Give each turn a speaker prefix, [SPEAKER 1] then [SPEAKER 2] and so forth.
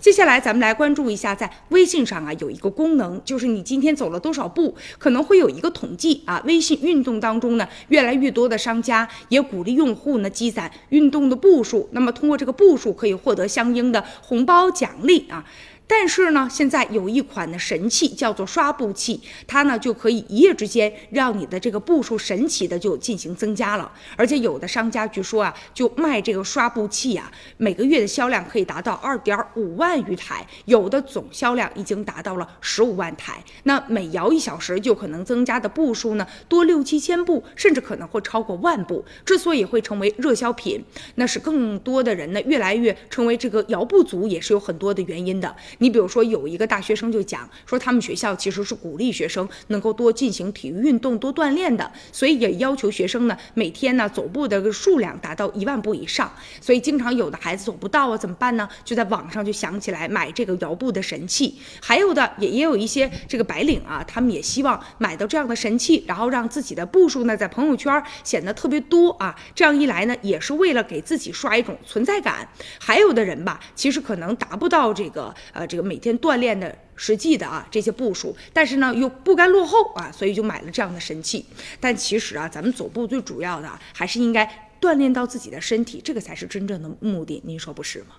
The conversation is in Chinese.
[SPEAKER 1] 接下来咱们来关注一下，在微信上啊有一个功能，就是你今天走了多少步，可能会有一个统计啊。微信运动当中呢，越来越多的商家也鼓励用户呢积攒运动的步数，那么通过这个步数可以获得相应的红包奖励啊。但是呢，现在有一款的神器叫做刷步器，它呢就可以一夜之间让你的这个步数神奇的就进行增加了。而且有的商家据说啊，就卖这个刷步器啊，每个月的销量可以达到二点五万余台，有的总销量已经达到了十五万台。那每摇一小时就可能增加的步数呢，多六七千步，甚至可能会超过万步。之所以会成为热销品，那是更多的人呢越来越成为这个摇步族，也是有很多的原因的。你比如说，有一个大学生就讲说，他们学校其实是鼓励学生能够多进行体育运动、多锻炼的，所以也要求学生呢每天呢走步的数量达到一万步以上。所以经常有的孩子走不到啊，怎么办呢？就在网上就想起来买这个摇步的神器。还有的也也有一些这个白领啊，他们也希望买到这样的神器，然后让自己的步数呢在朋友圈显得特别多啊。这样一来呢，也是为了给自己刷一种存在感。还有的人吧，其实可能达不到这个呃。这个每天锻炼的实际的啊这些步数，但是呢又不甘落后啊，所以就买了这样的神器。但其实啊，咱们走步最主要的还是应该锻炼到自己的身体，这个才是真正的目的。您说不是吗？